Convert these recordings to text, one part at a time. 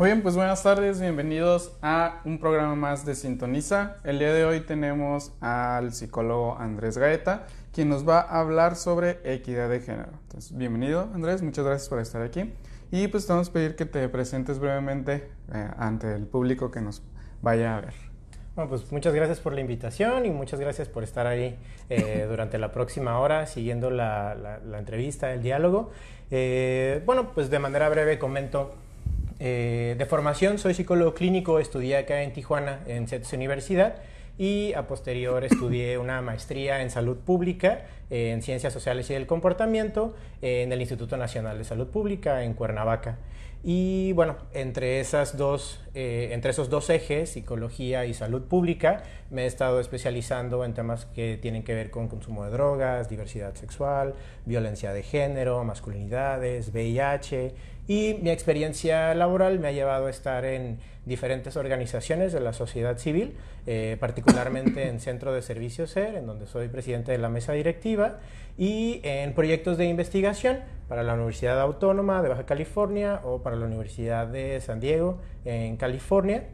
Muy bien, pues buenas tardes, bienvenidos a un programa más de Sintoniza. El día de hoy tenemos al psicólogo Andrés Gaeta, quien nos va a hablar sobre equidad de género. Entonces, bienvenido Andrés, muchas gracias por estar aquí. Y pues te vamos a pedir que te presentes brevemente eh, ante el público que nos vaya a ver. Bueno, pues muchas gracias por la invitación y muchas gracias por estar ahí eh, durante la próxima hora siguiendo la, entrevista, el diálogo. Eh, bueno, pues de manera breve comento eh, de formación soy psicólogo clínico, estudié acá en Tijuana, en CETS Universidad, y a posterior estudié una maestría en salud pública, en ciencias sociales y del comportamiento, en el Instituto Nacional de Salud Pública, en Cuernavaca. Y bueno, entre, esas dos, eh, entre esos dos ejes, psicología y salud pública, me he estado especializando en temas que tienen que ver con consumo de drogas, diversidad sexual, violencia de género, masculinidades, VIH. Y mi experiencia laboral me ha llevado a estar en diferentes organizaciones de la sociedad civil, eh, particularmente en Centro de Servicios SER, en donde soy presidente de la mesa directiva, y en proyectos de investigación para la Universidad Autónoma de Baja California o para la Universidad de San Diego en California.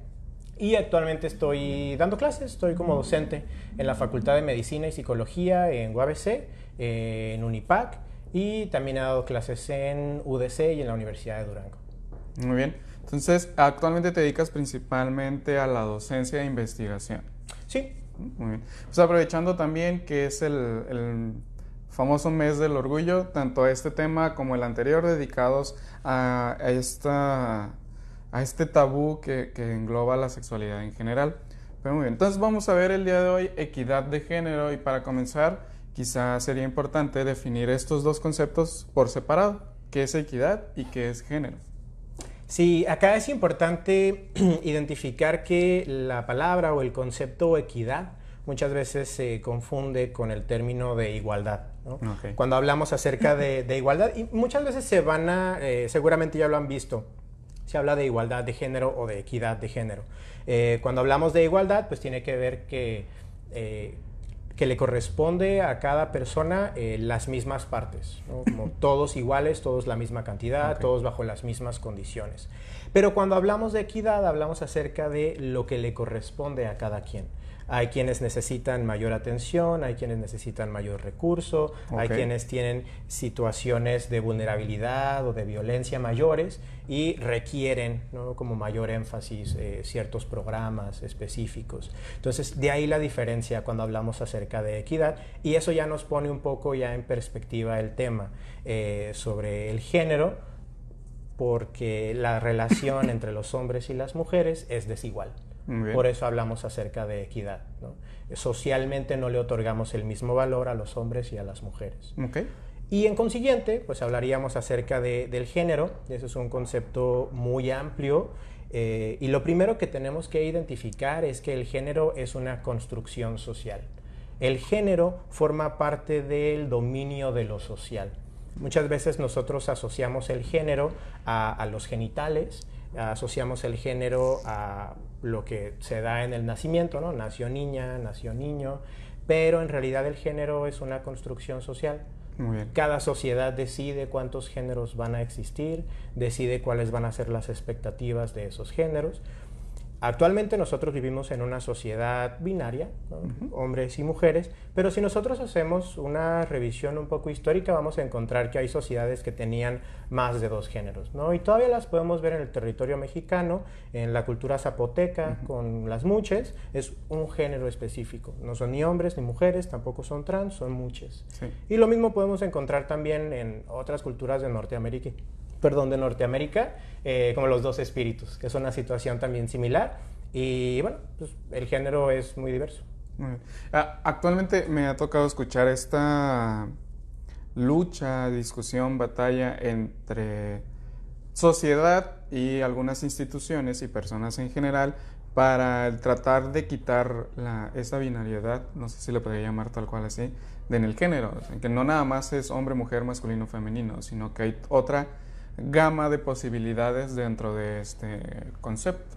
Y actualmente estoy dando clases, estoy como docente en la Facultad de Medicina y Psicología en UABC, en UNIPAC, y también he dado clases en UDC y en la Universidad de Durango. Muy bien. Entonces, actualmente te dedicas principalmente a la docencia e investigación. Sí. Muy bien. Pues aprovechando también que es el, famoso mes del orgullo, tanto este tema como el anterior dedicados a, esta, a este tabú que, que, engloba la sexualidad en general. Pero muy bien, entonces vamos a ver el día de hoy equidad de género y para comenzar quizá sería importante definir estos dos conceptos por separado, qué es equidad y qué es género. Sí, acá es importante identificar que la palabra o el concepto equidad muchas veces se confunde con el término de igualdad. Cuando hablamos acerca de, igualdad, y muchas veces se van a, eh, seguramente ya lo han visto, se habla de igualdad de género o de equidad de género. Eh, cuando hablamos de igualdad, pues tiene que ver que eh, que le corresponde a cada persona eh, las mismas partes, como todos iguales, todos la misma cantidad, todos bajo las mismas condiciones. Pero cuando hablamos de equidad, hablamos acerca de lo que le corresponde a cada quien. Hay quienes necesitan mayor atención, hay quienes necesitan mayor recurso, hay quienes tienen situaciones de vulnerabilidad o de violencia mayores y requieren como mayor énfasis eh, ciertos programas específicos. Entonces, de ahí la diferencia cuando hablamos acerca de equidad y eso ya nos pone un poco ya en perspectiva el tema eh, sobre el género porque la relación entre los hombres y las mujeres es desigual. Por eso hablamos acerca de equidad. Socialmente no le otorgamos el mismo valor a los hombres y a las mujeres. Y en consiguiente, pues hablaríamos acerca del género. Ese es un concepto muy amplio. Eh, y lo primero que tenemos que identificar es que el género es una construcción social. El género forma parte del dominio de lo social. Muchas veces nosotros asociamos el género a los genitales, asociamos el género a lo que se da en el nacimiento, ¿no? Nació niña, nació niño, pero en realidad el género es una construcción social. Cada sociedad decide cuántos géneros van a existir, decide cuáles van a ser las expectativas de esos géneros. Actualmente nosotros vivimos en una sociedad binaria, hombres y mujeres, pero si nosotros hacemos una revisión un poco histórica vamos a encontrar que hay sociedades que tenían más de dos géneros, ¿no? Y todavía las podemos ver en el territorio mexicano, en la cultura zapoteca, con las muches, es un género específico, no son ni hombres ni mujeres, tampoco son trans, son muches. Y lo mismo podemos encontrar también en otras culturas de Norteamérica perdón, de Norteamérica, eh, como los dos espíritus, que es una situación también similar. Y bueno, pues el género es muy diverso. Ah, actualmente me ha tocado escuchar esta lucha, discusión, batalla entre sociedad y algunas instituciones y personas en general para tratar de quitar la, esa binariedad, no sé si le podría llamar tal cual así, de en el género, que no nada más es hombre, mujer, masculino, femenino, sino que hay otra gama de posibilidades dentro de este concepto.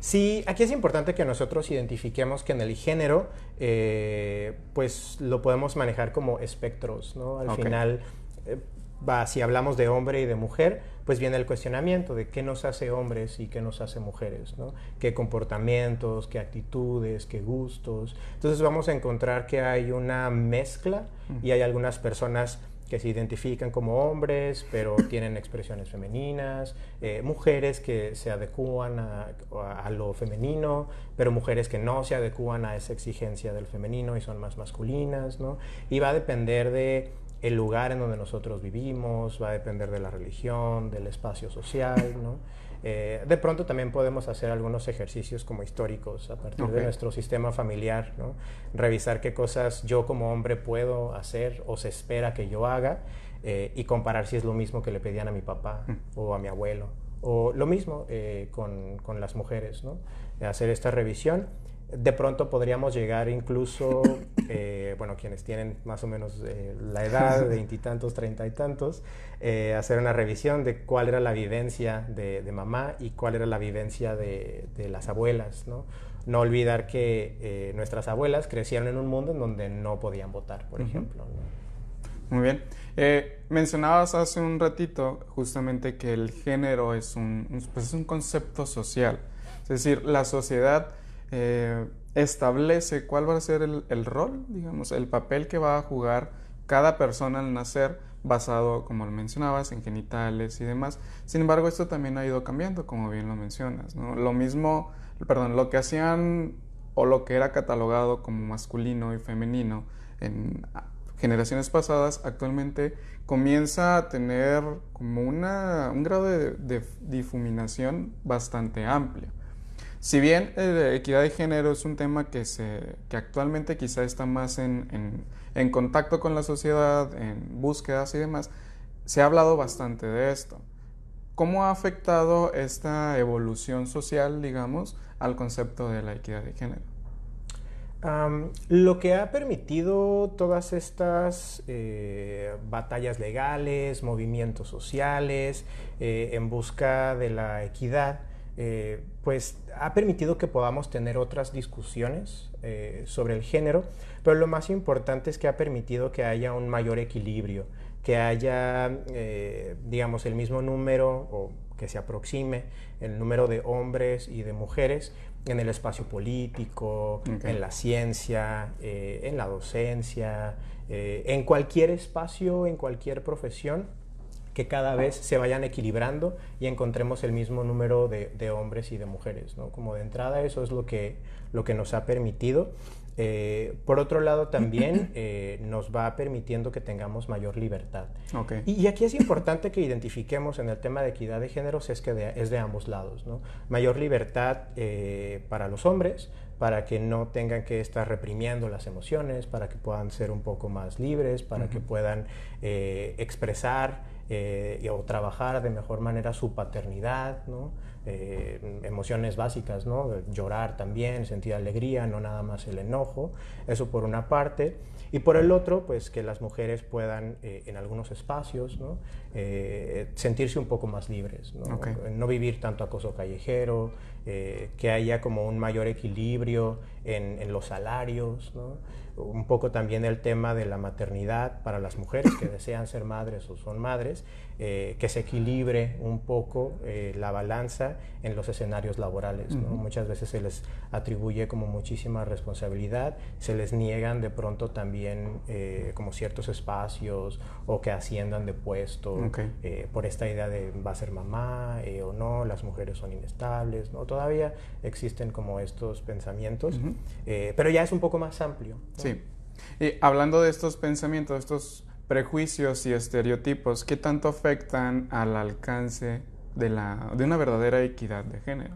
Sí, aquí es importante que nosotros identifiquemos que en el género, eh, pues lo podemos manejar como espectros, ¿no? Al final, eh, va, si hablamos de hombre y de mujer, pues viene el cuestionamiento de qué nos hace hombres y qué nos hace mujeres, ¿no? Qué comportamientos, qué actitudes, qué gustos. Entonces vamos a encontrar que hay una mezcla y hay algunas personas que se identifican como hombres, pero tienen expresiones femeninas, eh, mujeres que se adecúan a, lo femenino, pero mujeres que no se adecúan a esa exigencia del femenino y son más masculinas, ¿no? Y va a depender de el lugar en donde nosotros vivimos, va a depender de la religión, del espacio social, ¿no? Eh, de pronto también podemos hacer algunos ejercicios como históricos a partir de nuestro sistema familiar, ¿no? revisar qué cosas yo como hombre puedo hacer o se espera que yo haga eh, y comparar si es lo mismo que le pedían a mi papá mm. o a mi abuelo. O lo mismo eh, con, con, las mujeres, ¿no? hacer esta revisión de pronto podríamos llegar incluso, eh, bueno, quienes tienen más o menos eh, la edad de veintitantos, treinta y tantos, eh, hacer una revisión de cuál era la vivencia de, mamá y cuál era la vivencia de, las abuelas, ¿no? No olvidar que nuestras abuelas crecieron en un mundo en donde no podían votar, por ejemplo. Muy bien. mencionabas hace un ratito justamente que el género es un, pues es un concepto social. Es decir, la sociedad eh, establece cuál va a ser el, rol, digamos, el papel que va a jugar cada persona al nacer basado, como lo mencionabas, en genitales y demás. Sin embargo, esto también ha ido cambiando, como bien lo mencionas. Lo mismo, perdón, lo que hacían o lo que era catalogado como masculino y femenino en generaciones pasadas, actualmente comienza a tener como una, un grado de difuminación bastante amplio. Si bien eh, equidad de género es un tema que, se, que actualmente quizá está más en, en, contacto con la sociedad, en búsquedas y demás, se ha hablado bastante de esto. ¿Cómo ha afectado esta evolución social, digamos, al concepto de la equidad de género? lo que ha permitido todas estas eh, batallas legales, movimientos sociales eh, en busca de la equidad, eh, pues ha permitido que podamos tener otras discusiones eh, sobre el género, pero lo más importante es que ha permitido que haya un mayor equilibrio, que haya, eh, digamos, el mismo número o que se aproxime el número de hombres y de mujeres en el espacio político, en la ciencia, en la docencia, en cualquier espacio, en cualquier profesión que cada vez se vayan equilibrando y encontremos el mismo número de, hombres y de mujeres. ¿no? Como de entrada eso es lo que, lo que nos ha permitido. Eh, por otro lado, también eh, nos va permitiendo que tengamos mayor libertad. Y, aquí es importante que identifiquemos en el tema de equidad de géneros es que es de ambos lados. ¿no? Mayor libertad eh, para los hombres, para que no tengan que estar reprimiendo las emociones, para que puedan ser un poco más libres, para que puedan expresar eh, o trabajar de mejor manera su paternidad, ¿no? Eh, emociones básicas, ¿no? llorar también, sentir alegría, no nada más el enojo, eso por una parte. Y por el otro, pues que las mujeres puedan eh, en algunos espacios ¿no? sentirse un poco más libres, ¿no? no vivir tanto acoso callejero, que haya como un mayor equilibrio en, en los salarios. ¿no? Un poco también el tema de la maternidad para las mujeres que desean ser madres o son madres, eh, que se equilibre un poco eh, la balanza en los escenarios laborales. Muchas veces se les atribuye como muchísima responsabilidad, se les niegan de pronto también eh, como ciertos espacios o que asciendan de puesto por esta idea de va a ser mamá o no, las mujeres son inestables, ¿no? todavía existen como estos pensamientos, pero ya es un poco más amplio. Sí. Y hablando de estos pensamientos, estos prejuicios y estereotipos, ¿qué tanto afectan al alcance de, la, de una verdadera equidad de género?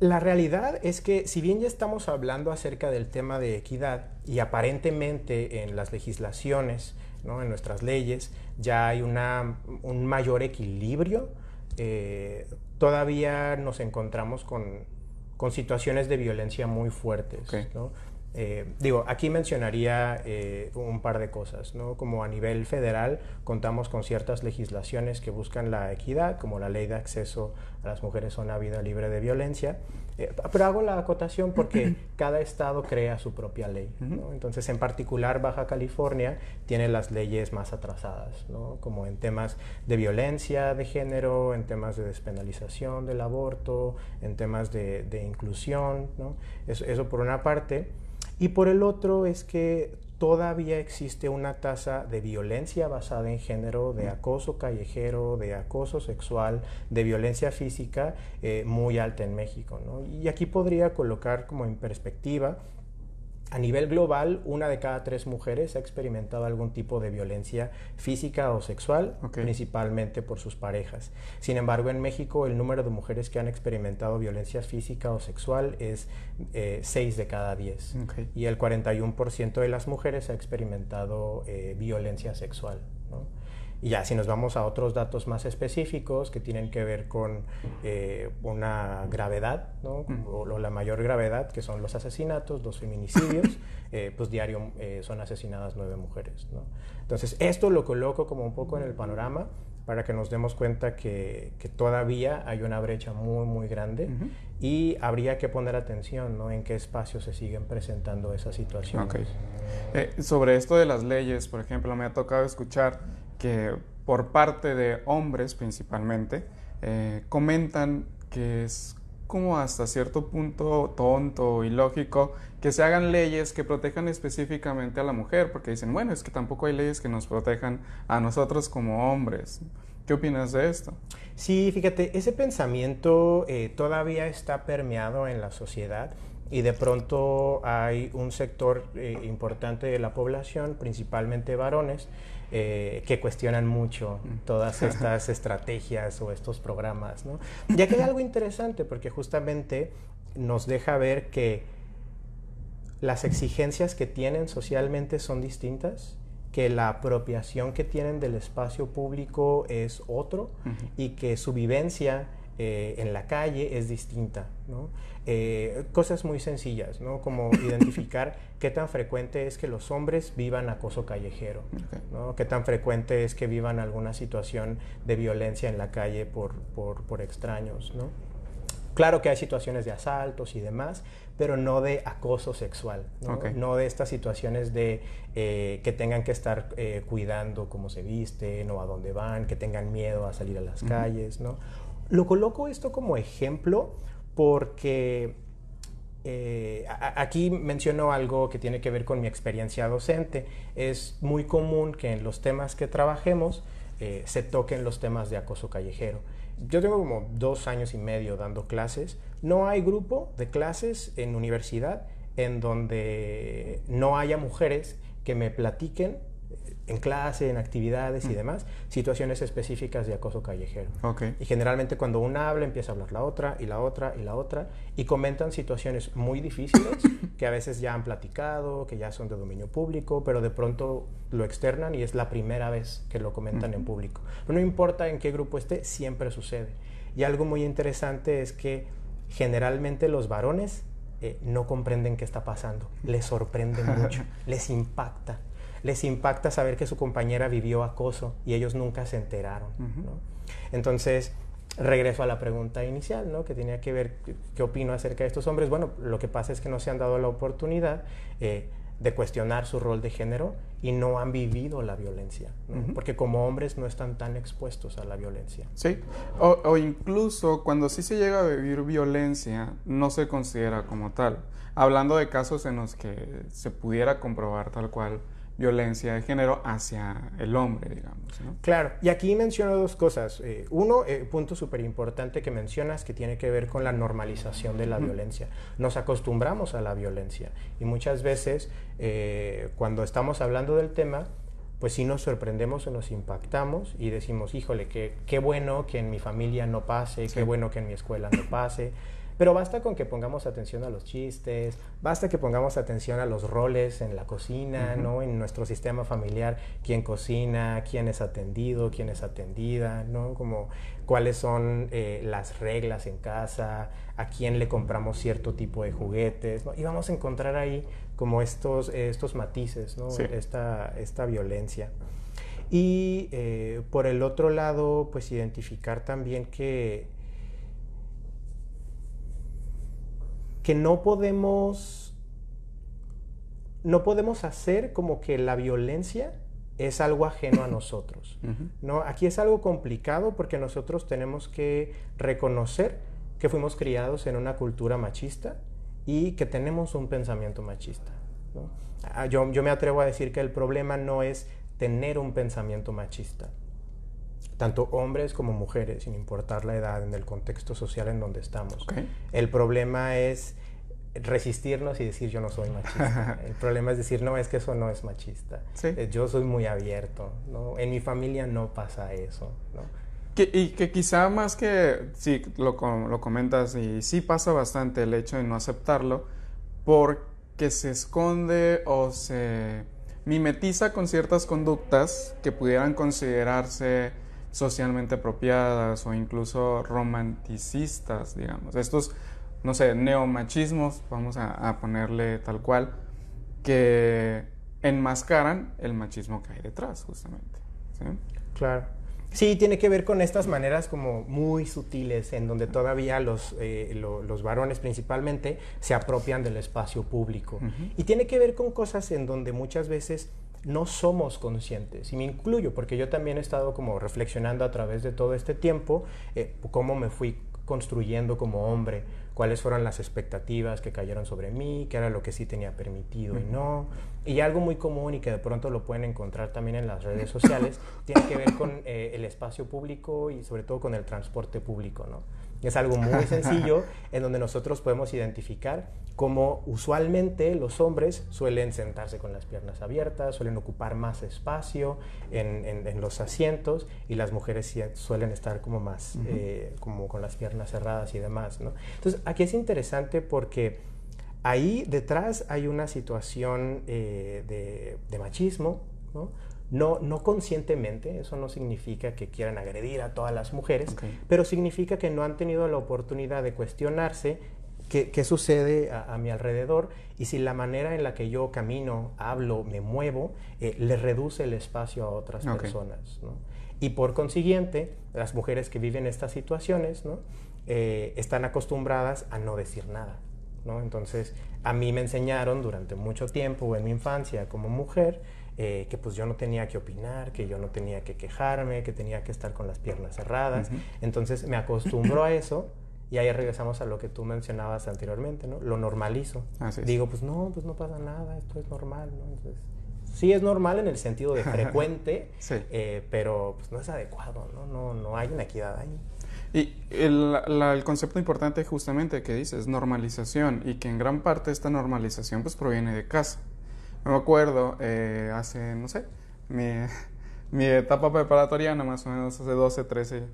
La realidad es que si bien ya estamos hablando acerca del tema de equidad y aparentemente en las legislaciones, ¿no? en nuestras leyes, ya hay una, un mayor equilibrio, eh, todavía nos encontramos con, con, situaciones de violencia muy fuertes. ¿no? Eh, digo, aquí mencionaría eh, un par de cosas, ¿no? Como a nivel federal contamos con ciertas legislaciones que buscan la equidad, como la ley de acceso a las mujeres a una vida libre de violencia, eh, pero hago la acotación porque cada estado crea su propia ley, ¿no? Entonces, en particular, Baja California tiene las leyes más atrasadas, ¿no? Como en temas de violencia de género, en temas de despenalización del aborto, en temas de, de inclusión, ¿no? Eso, eso por una parte. Y por el otro es que todavía existe una tasa de violencia basada en género, de acoso callejero, de acoso sexual, de violencia física eh, muy alta en México. Y aquí podría colocar como en perspectiva a nivel global, una de cada tres mujeres ha experimentado algún tipo de violencia física o sexual, principalmente por sus parejas. Sin embargo, en México el número de mujeres que han experimentado violencia física o sexual es eh, 6 de cada 10. Y el 41% de las mujeres ha experimentado eh, violencia sexual. Y ya si nos vamos a otros datos más específicos que tienen que ver con eh, una gravedad, ¿no? o, la mayor gravedad, que son los asesinatos, los feminicidios, eh, pues diario eh, son asesinadas nueve mujeres. ¿no? Entonces, esto lo coloco como un poco en el panorama para que nos demos cuenta que, que todavía hay una brecha muy, muy grande y habría que poner atención ¿no? en qué espacios se siguen presentando esas situaciones. Okay. sobre esto de las leyes, por ejemplo, me ha tocado escuchar que por parte de hombres principalmente eh, comentan que es como hasta cierto punto tonto, y lógico que se hagan leyes que protejan específicamente a la mujer, porque dicen, bueno, es que tampoco hay leyes que nos protejan a nosotros como hombres. ¿Qué opinas de esto? Sí, fíjate, ese pensamiento eh, todavía está permeado en la sociedad y de pronto hay un sector eh, importante de la población, principalmente varones, eh, que cuestionan mucho todas estas estrategias o estos programas. ¿no? Ya que hay algo interesante, porque justamente nos deja ver que las exigencias que tienen socialmente son distintas, que la apropiación que tienen del espacio público es otro y que su vivencia eh, en la calle es distinta. ¿no? Eh, cosas muy sencillas, ¿no? como identificar qué tan frecuente es que los hombres vivan acoso callejero, ¿no? qué tan frecuente es que vivan alguna situación de violencia en la calle por, por, por extraños. ¿no? Claro que hay situaciones de asaltos y demás, pero no de acoso sexual, no, no de estas situaciones de eh, que tengan que estar cuidando cómo se visten o a dónde van, que tengan miedo a salir a las calles, ¿no? Lo coloco esto como ejemplo porque eh, aquí menciono algo que tiene que ver con mi experiencia docente. Es muy común que en los temas que trabajemos eh, se toquen los temas de acoso callejero. Yo tengo como dos años y medio dando clases. No hay grupo de clases en universidad en donde no haya mujeres que me platiquen en clase, en actividades y mm. demás, situaciones específicas de acoso callejero. Y generalmente cuando una habla empieza a hablar la otra y la otra y la otra y comentan situaciones muy difíciles que a veces ya han platicado, que ya son de dominio público, pero de pronto lo externan y es la primera vez que lo comentan en público. no importa en qué grupo esté, siempre sucede. Y algo muy interesante es que generalmente los varones eh, no comprenden qué está pasando, les sorprende mucho, les impacta les impacta saber que su compañera vivió acoso y ellos nunca se enteraron. Entonces, regreso a la pregunta inicial, ¿no? que tenía que ver qué opino acerca de estos hombres. Bueno, lo que pasa es que no se han dado la oportunidad eh, de cuestionar su rol de género y no han vivido la violencia, porque como hombres no están tan expuestos a la violencia. Sí, o, o, incluso cuando sí se llega a vivir violencia, no se considera como tal. Hablando de casos en los que se pudiera comprobar tal cual violencia de género hacia el hombre, digamos. Claro, y aquí menciono dos cosas. Eh, uno, eh, punto súper importante que mencionas que tiene que ver con la normalización de la violencia. Nos acostumbramos a la violencia y muchas veces eh, cuando estamos hablando del tema, pues sí nos sorprendemos o nos impactamos y decimos, híjole, qué, qué bueno que en mi familia no pase, qué bueno que en mi escuela no pase. Pero basta con que pongamos atención a los chistes, basta que pongamos atención a los roles en la cocina, ¿no? En nuestro sistema familiar, quién cocina, quién es atendido, quién es atendida, ¿no? Como cuáles son eh, las reglas en casa, a quién le compramos cierto tipo de juguetes, ¿no? Y vamos a encontrar ahí como estos, estos matices, ¿no? Esta, esta violencia. Y eh, por el otro lado, pues identificar también que que no podemos, no podemos hacer como que la violencia es algo ajeno a nosotros. ¿no? Aquí es algo complicado porque nosotros tenemos que reconocer que fuimos criados en una cultura machista y que tenemos un pensamiento machista. Ah, yo, yo me atrevo a decir que el problema no es tener un pensamiento machista tanto hombres como mujeres, sin importar la edad, en el contexto social en donde estamos. El problema es resistirnos y decir yo no soy machista. el problema es decir, no, es que eso no es machista. Eh, yo soy muy abierto. ¿no? En mi familia no pasa eso. ¿no? y que quizá más que, sí, lo, lo comentas, y sí pasa bastante el hecho de no aceptarlo, porque se esconde o se mimetiza con ciertas conductas que pudieran considerarse socialmente apropiadas o incluso romanticistas, digamos. Estos, no sé, neomachismos, vamos a, ponerle tal cual, que enmascaran el machismo que hay detrás, justamente. Claro. Sí, tiene que ver con estas maneras como muy sutiles en donde todavía los, eh, los varones principalmente se apropian del espacio público. Y tiene que ver con cosas en donde muchas veces no somos conscientes, y me incluyo, porque yo también he estado como reflexionando a través de todo este tiempo eh, cómo me fui construyendo como hombre, cuáles fueron las expectativas que cayeron sobre mí, qué era lo que sí tenía permitido y no. Y algo muy común y que de pronto lo pueden encontrar también en las redes sociales, tiene que ver con eh, el espacio público y sobre todo con el transporte público, ¿no? Es algo muy sencillo en donde nosotros podemos identificar cómo usualmente los hombres suelen sentarse con las piernas abiertas, suelen ocupar más espacio en, los asientos y las mujeres suelen estar como más, eh, como con las piernas cerradas y demás. ¿no? Entonces, aquí es interesante porque ahí detrás hay una situación eh, de, machismo, ¿no? No, no conscientemente, eso no significa que quieran agredir a todas las mujeres, pero significa que no han tenido la oportunidad de cuestionarse qué, sucede a, mi alrededor y si la manera en la que yo camino, hablo, me muevo, eh, le reduce el espacio a otras personas. Y por consiguiente, las mujeres que viven estas situaciones eh, están acostumbradas a no decir nada. Entonces, a mí me enseñaron durante mucho tiempo en mi infancia como mujer, eh, que pues yo no tenía que opinar, que yo no tenía que quejarme, que tenía que estar con las piernas cerradas. Entonces me acostumbro a eso y ahí regresamos a lo que tú mencionabas anteriormente, ¿no? Lo normalizo. Digo, pues no, pues no pasa nada, esto es normal, ¿no? Entonces, sí es normal en el sentido de frecuente, eh, pero pues no es adecuado, ¿no? No, no hay una equidad ahí. Y el, el, concepto importante justamente que dices, normalización, y que en gran parte esta normalización pues proviene de casa. Me acuerdo eh, hace, no sé, mi, mi etapa preparatoriana, más o menos hace 12, 13,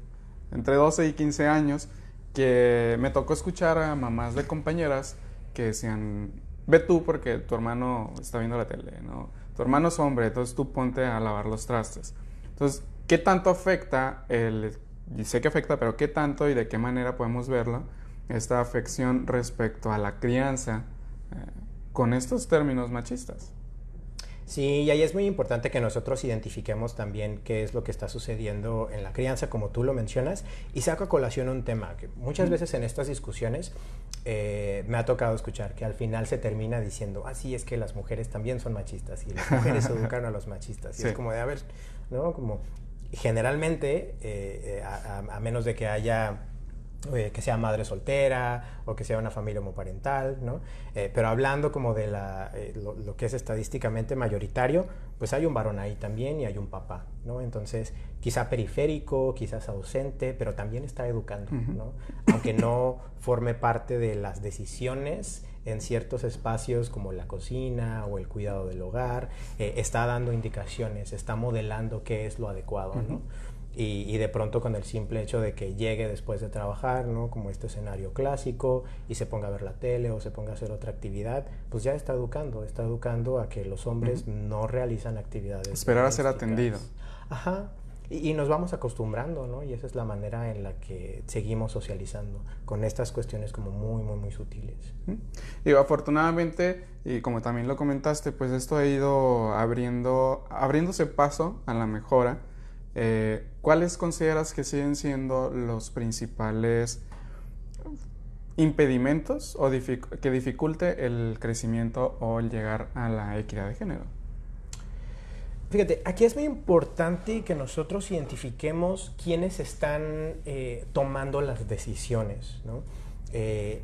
entre 12 y 15 años, que me tocó escuchar a mamás de compañeras que decían, ve tú porque tu hermano está viendo la tele, ¿no? Tu hermano es hombre, entonces tú ponte a lavar los trastes. Entonces, ¿qué tanto afecta el, y sé que afecta, pero qué tanto y de qué manera podemos verlo, esta afección respecto a la crianza eh, con estos términos machistas? Sí, y ahí es muy importante que nosotros identifiquemos también qué es lo que está sucediendo en la crianza, como tú lo mencionas, y saco a colación un tema que muchas veces en estas discusiones eh, me ha tocado escuchar, que al final se termina diciendo, así ah, es que las mujeres también son machistas y las mujeres educan a los machistas. Y es como de, a ver, ¿no? Como generalmente, eh, eh, a menos de que haya eh, que sea madre soltera o que sea una familia homoparental, ¿no? Eh, pero hablando como de la, eh, lo, que es estadísticamente mayoritario, pues hay un varón ahí también y hay un papá, ¿no? Entonces, quizá periférico, quizás ausente, pero también está educando, ¿no? Aunque no forme parte de las decisiones en ciertos espacios como la cocina o el cuidado del hogar, está dando indicaciones, está modelando qué es lo adecuado, ¿no? Y, de pronto con el simple hecho de que llegue después de trabajar, ¿no? Como este escenario clásico, y se ponga a ver la tele o se ponga a hacer otra actividad, pues ya está educando, está educando a que los hombres no realizan actividades. Esperar a ser atendido. Ajá, y, nos vamos acostumbrando, ¿no? Y esa es la manera en la que seguimos socializando con estas cuestiones como muy, muy, muy sutiles. Digo, afortunadamente, y como también lo comentaste, pues esto ha ido abriendo, abriéndose paso a la mejora. Eh, ¿Cuáles consideras que siguen siendo los principales impedimentos o que dificulte el crecimiento o el llegar a la equidad de género? Fíjate, aquí es muy importante que nosotros identifiquemos quiénes están eh, tomando las decisiones, ¿no? Eh,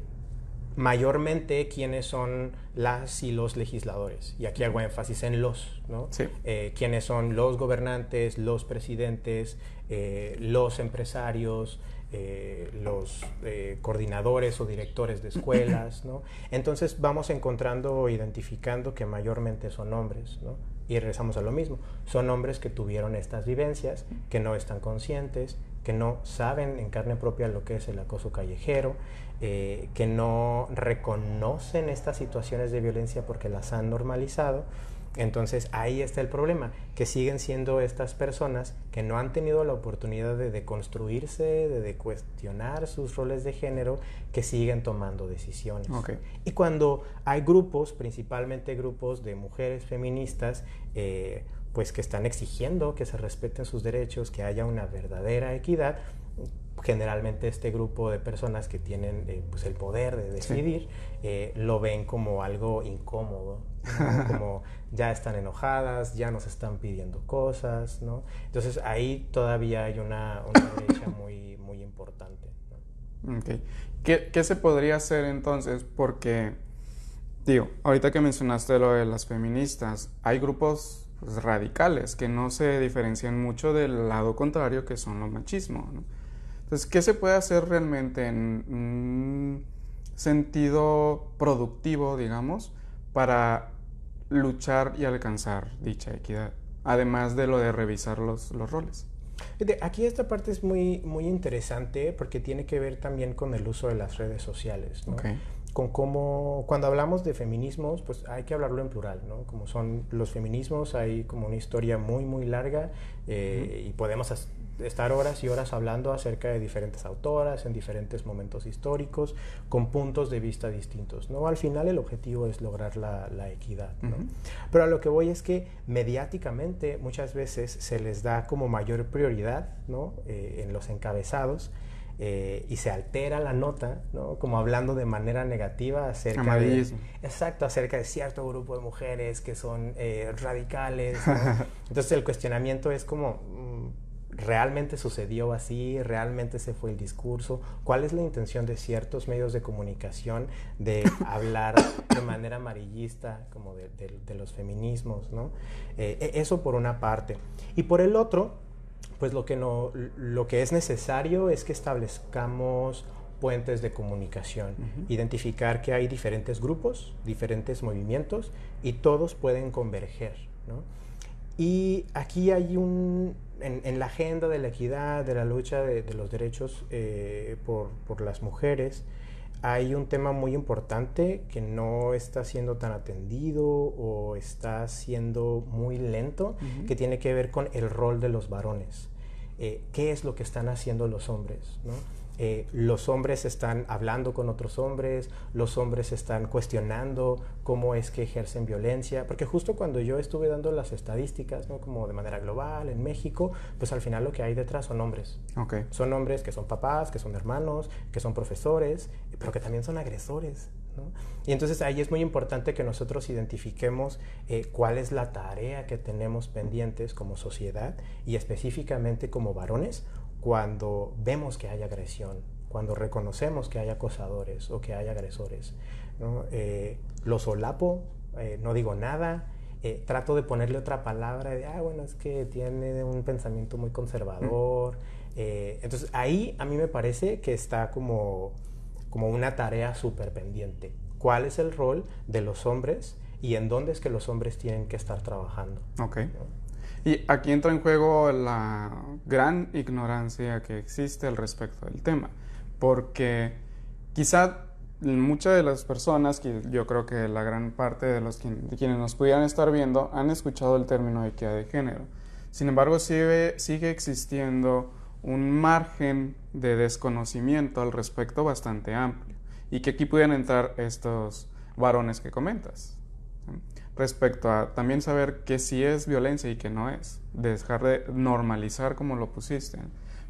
mayormente quiénes son las y los legisladores. Y aquí hago énfasis en los, ¿no? Sí. Eh, quiénes son los gobernantes, los presidentes, los empresarios, los coordinadores o directores de escuelas, ¿no? Entonces vamos encontrando o identificando que mayormente son hombres, ¿no? Y regresamos a lo mismo. Son hombres que tuvieron estas vivencias, que no están conscientes, que no saben en carne propia lo que es el acoso callejero, eh, que no reconocen estas situaciones de violencia porque las han normalizado entonces ahí está el problema, que siguen siendo estas personas que no han tenido la oportunidad de deconstruirse, de, cuestionar sus roles de género, que siguen tomando decisiones. Y cuando hay grupos, principalmente grupos de mujeres feministas, eh, pues que están exigiendo que se respeten sus derechos, que haya una verdadera equidad, generalmente este grupo de personas que tienen eh, pues el poder de decidir eh, lo ven como algo incómodo, como ya están enojadas, ya nos están pidiendo cosas, ¿no? Entonces ahí todavía hay una, brecha muy, muy importante. Okay. ¿Qué, ¿Qué, se podría hacer entonces? Porque, digo, ahorita que mencionaste lo de las feministas, hay grupos pues, radicales que no se diferencian mucho del lado contrario que son los machismo. ¿no? Entonces, ¿qué se puede hacer realmente en un sentido productivo, digamos, para luchar y alcanzar dicha equidad? Además de lo de revisar los, los roles. Aquí esta parte es muy, muy interesante porque tiene que ver también con el uso de las redes sociales. ¿no? Con cómo, cuando hablamos de feminismos, pues hay que hablarlo en plural, ¿no? Como son los feminismos, hay como una historia muy, muy larga eh, y podemos estar horas y horas hablando acerca de diferentes autoras en diferentes momentos históricos con puntos de vista distintos. ¿no? Al final el objetivo es lograr la, equidad. ¿no? Pero a lo que voy es que mediáticamente muchas veces se les da como mayor prioridad ¿no? Eh, en los encabezados eh, y se altera la nota, ¿no? como hablando de manera negativa acerca de, exacto, acerca de cierto grupo de mujeres que son eh, radicales. Entonces el cuestionamiento es como, ¿Realmente sucedió así? ¿Realmente ese fue el discurso? ¿Cuál es la intención de ciertos medios de comunicación de hablar de manera amarillista como de, los feminismos? ¿no? Eh, e, eso por una parte. Y por el otro, pues lo que, no, lo que es necesario es que establezcamos puentes de comunicación, identificar que hay diferentes grupos, diferentes movimientos y todos pueden converger. ¿no? Y aquí hay un, en, la agenda de la equidad, de la lucha de, los derechos eh, por, por, las mujeres, hay un tema muy importante que no está siendo tan atendido o está siendo muy lento, que tiene que ver con el rol de los varones. Eh, ¿Qué es lo que están haciendo los hombres? ¿no? Eh, los hombres están hablando con otros hombres, los hombres están cuestionando cómo es que ejercen violencia, porque justo cuando yo estuve dando las estadísticas, ¿no? como de manera global en México, pues al final lo que hay detrás son hombres. Okay. Son hombres que son papás, que son hermanos, que son profesores, pero que también son agresores. ¿no? Y entonces ahí es muy importante que nosotros identifiquemos eh, cuál es la tarea que tenemos pendientes como sociedad y específicamente como varones cuando vemos que hay agresión, cuando reconocemos que hay acosadores o que hay agresores. ¿no? Eh, lo solapo, eh, no digo nada, eh, trato de ponerle otra palabra de, ah, bueno, es que tiene un pensamiento muy conservador. entonces ahí a mí me parece que está como, como una tarea súper pendiente. ¿Cuál es el rol de los hombres y en dónde es que los hombres tienen que estar trabajando? Ok. Y aquí entra en juego la gran ignorancia que existe al respecto del tema, porque quizá muchas de las personas, yo creo que la gran parte de los quienes nos pudieran estar viendo, han escuchado el término equidad de género. Sin embargo, sigue, sigue existiendo un margen de desconocimiento al respecto bastante amplio y que aquí pueden entrar estos varones que comentas. Respecto a también saber que sí es violencia y que no es, dejar de normalizar como lo pusiste.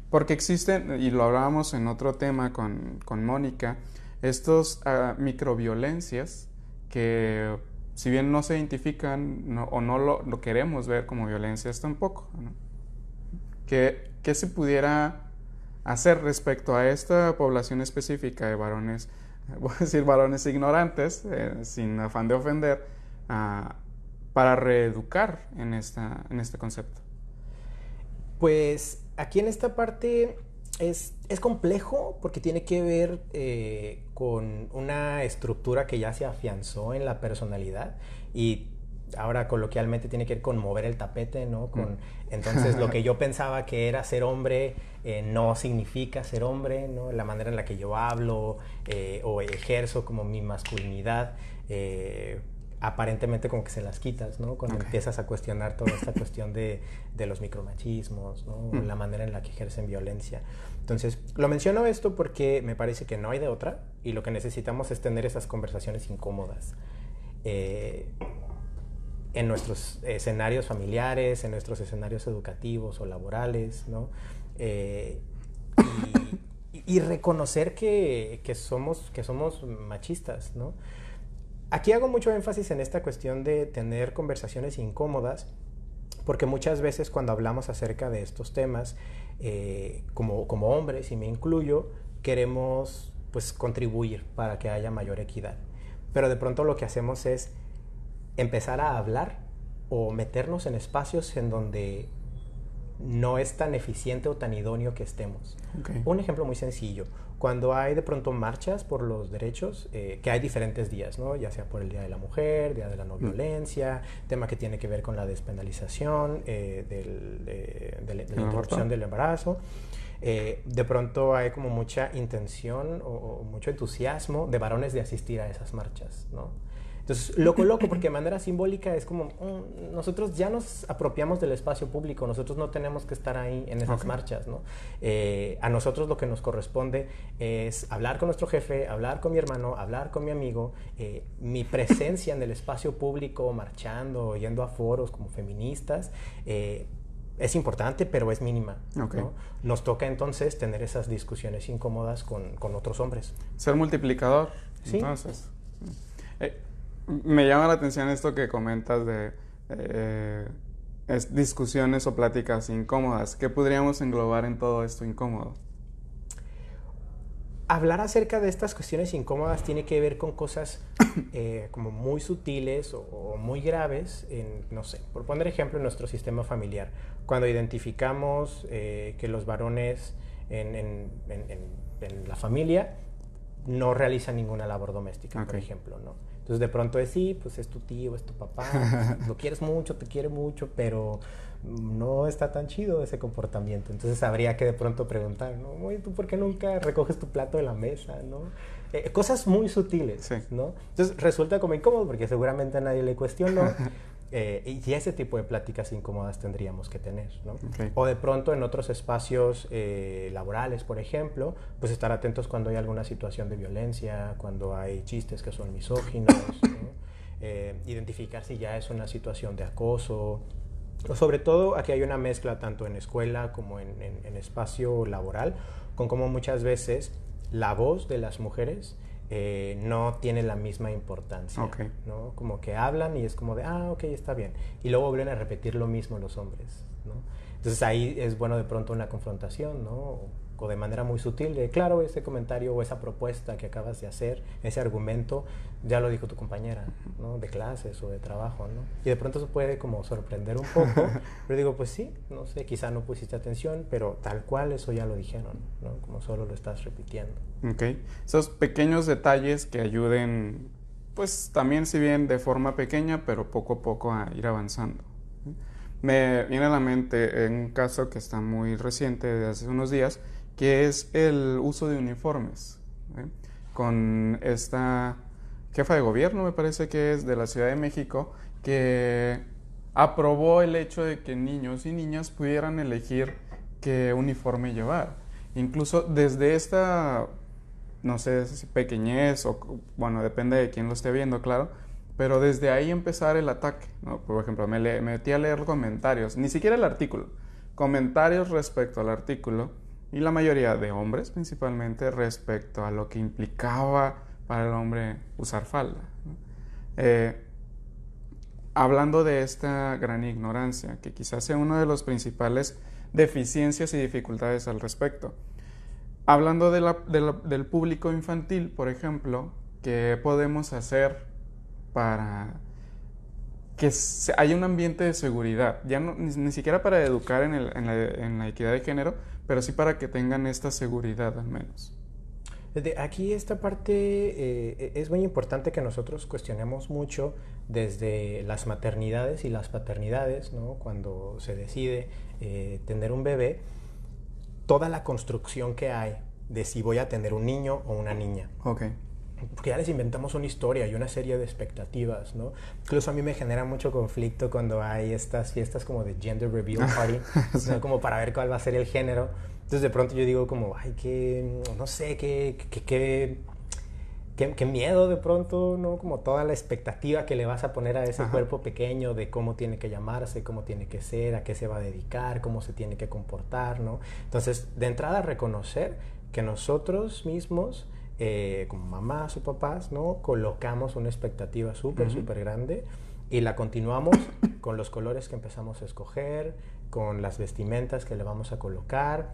Porque existen, y lo hablábamos en otro tema con, con Mónica, estos uh, microviolencias que si bien no se identifican o no lo, queremos ver como violencias tampoco. ¿Qué, se pudiera hacer respecto a esta población específica de varones, voy a decir varones ignorantes, eh, sin afán de ofender, uh, para reeducar en, esta, en este concepto? Pues aquí en esta parte es, complejo porque tiene que ver eh, con una estructura que ya se afianzó en la personalidad y ahora coloquialmente tiene que ver con mover el tapete, ¿no? Con, mm. Entonces lo que yo pensaba que era ser hombre eh, no significa ser hombre, ¿no? La manera en la que yo hablo eh, o ejerzo como mi masculinidad aparentemente como que se las quitas, ¿no? Cuando empiezas a cuestionar toda esta cuestión de, de los micromachismos, ¿no? Mm. La manera en la que ejercen violencia. Entonces, lo menciono esto porque me parece que no hay de otra y lo que necesitamos es tener esas conversaciones incómodas. Eh, en nuestros escenarios familiares, en nuestros escenarios educativos o laborales, ¿no? Eh, y, y, reconocer que, que, somos, que somos machistas, ¿no? Aquí hago mucho énfasis en esta cuestión de tener conversaciones incómodas, porque muchas veces cuando hablamos acerca de estos temas, eh, como, como hombres, y me incluyo, queremos pues contribuir para que haya mayor equidad. Pero de pronto lo que hacemos es empezar a hablar o meternos en espacios en donde no es tan eficiente o tan idóneo que estemos. Un ejemplo muy sencillo cuando hay de pronto marchas por los derechos, eh, que hay diferentes días, ¿no? ya sea por el Día de la Mujer, Día de la No mm. Violencia, tema que tiene que ver con la despenalización eh, de, la interrupción del embarazo. Eh, de pronto hay como mucha intención o, o, mucho entusiasmo de varones de asistir a esas marchas, ¿no? Entonces, lo coloco porque de manera simbólica es como, mm, nosotros ya nos apropiamos del espacio público, nosotros no tenemos que estar ahí en esas marchas, ¿no? Eh, a nosotros lo que nos corresponde es hablar con nuestro jefe, hablar con mi hermano, hablar con mi amigo, eh, mi presencia en el espacio público, marchando, yendo a foros como feministas, eh, es importante, pero es mínima. Nos toca entonces tener esas discusiones incómodas con, con otros hombres. Ser multiplicador. Sí. Entonces. Me llama la atención esto que comentas de eh, discusiones o pláticas incómodas. ¿Qué podríamos englobar en todo esto incómodo? Hablar acerca de estas cuestiones incómodas tiene que ver con cosas eh, como muy sutiles o, muy graves, en, no sé, por poner ejemplo en nuestro sistema familiar. Cuando identificamos eh, que los varones en, en, en, la familia no realizan ninguna labor doméstica, por ejemplo, ¿no? Entonces de pronto es sí, pues es tu tío, es tu papá, lo quieres mucho, te quiere mucho, pero no está tan chido ese comportamiento. Entonces habría que de pronto preguntar, ¿no? Oye, ¿tú por qué nunca recoges tu plato de la mesa, no? Eh, cosas muy sutiles, ¿no? Entonces resulta como incómodo porque seguramente a nadie le cuestionó. Eh, y ese tipo de pláticas incómodas tendríamos que tener, ¿no? O de pronto en otros espacios eh, laborales, por ejemplo, pues estar atentos cuando hay alguna situación de violencia, cuando hay chistes que son misóginos, eh, identificar si ya es una situación de acoso. O sobre todo aquí hay una mezcla tanto en escuela como en, en espacio laboral, con cómo muchas veces la voz de las mujeres eh, no tiene la misma importancia. ¿no? Como que hablan y es como de, ah, ok, está bien. Y luego vuelven a repetir lo mismo los hombres. ¿no? Entonces ahí es bueno de pronto una confrontación, ¿no? o de manera muy sutil de, claro, ese comentario o esa propuesta que acabas de hacer, ese argumento, ya lo dijo tu compañera, ¿no? De clases o de trabajo, ¿no? Y de pronto eso puede como sorprender un poco, pero digo, pues sí, no sé, quizá no pusiste atención, pero tal cual eso ya lo dijeron, ¿no? Como solo lo estás repitiendo. Ok, esos pequeños detalles que ayuden, pues también si bien de forma pequeña, pero poco a poco a ir avanzando. Me viene a la mente un caso que está muy reciente, de hace unos días, que es el uso de uniformes. Con esta jefa de gobierno, me parece que es de la Ciudad de México, que aprobó el hecho de que niños y niñas pudieran elegir qué uniforme llevar. Incluso desde esta, no sé si pequeñez o, bueno, depende de quién lo esté viendo, claro, pero desde ahí empezar el ataque. Por ejemplo, me, me metí a leer comentarios, ni siquiera el artículo, comentarios respecto al artículo y la mayoría de hombres principalmente respecto a lo que implicaba para el hombre usar falda. Eh, hablando de esta gran ignorancia, que quizás sea una de las principales deficiencias y dificultades al respecto. Hablando del público infantil, por ejemplo, ¿qué podemos hacer para que haya un ambiente de seguridad? Ya no, ni, siquiera para educar en, en la equidad de género, pero sí para que tengan esta seguridad al menos. Aquí esta parte eh, es muy importante que nosotros cuestionemos mucho desde las maternidades y las paternidades, ¿no? cuando se decide eh, tener un bebé, toda la construcción que hay de si voy a tener un niño o una niña. Okay. Porque ya les inventamos una historia y una serie de expectativas, ¿no? Incluso a mí me genera mucho conflicto cuando hay estas fiestas como de gender reveal party, como para ver cuál va a ser el género. Entonces de pronto yo digo como, ay, qué, no sé, qué, qué, qué, qué, miedo de pronto, ¿no? Como toda la expectativa que le vas a poner a ese cuerpo pequeño de cómo tiene que llamarse, cómo tiene que ser, a qué se va a dedicar, cómo se tiene que comportar, ¿no? Entonces, de entrada, reconocer que nosotros mismos eh, como mamás o papás, ¿no? Colocamos una expectativa súper, súper grande y la continuamos con los colores que empezamos a escoger, con las vestimentas que le vamos a colocar,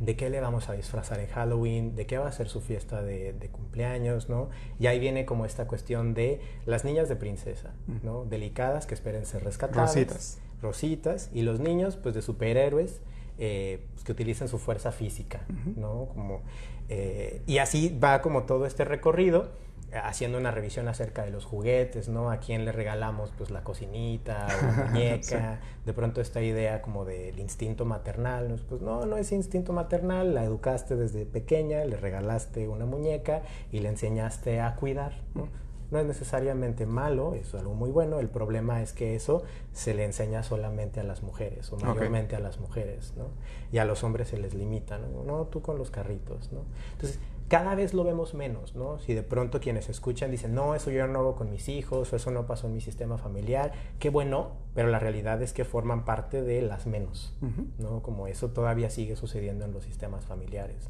de qué le vamos a disfrazar en Halloween, de qué va a ser su fiesta de, cumpleaños, ¿no? Y ahí viene como esta cuestión de las niñas de princesa, ¿no? Delicadas que esperen ser rescatadas. Rositas. Rositas. Y los niños, pues de superhéroes, eh, pues, que utilicen su fuerza física, ¿no? Como, eh, y así va como todo este recorrido, haciendo una revisión acerca de los juguetes, ¿no? A quién le regalamos pues la cocinita la muñeca, de pronto esta idea como del instinto maternal, pues no, no es instinto maternal, la educaste desde pequeña, le regalaste una muñeca y le enseñaste a cuidar, ¿no? No es necesariamente malo, es algo muy bueno. El problema es que eso se le enseña solamente a las mujeres, o mayormente a las mujeres, ¿no? Y a los hombres se les limita, ¿no? No, tú con los carritos, ¿no? Entonces, cada vez lo vemos menos, ¿no? Si de pronto quienes escuchan dicen, no, eso yo no hago con mis hijos, o eso no pasó en mi sistema familiar, qué bueno, pero la realidad es que forman parte de las menos, ¿no? Como eso todavía sigue sucediendo en los sistemas familiares.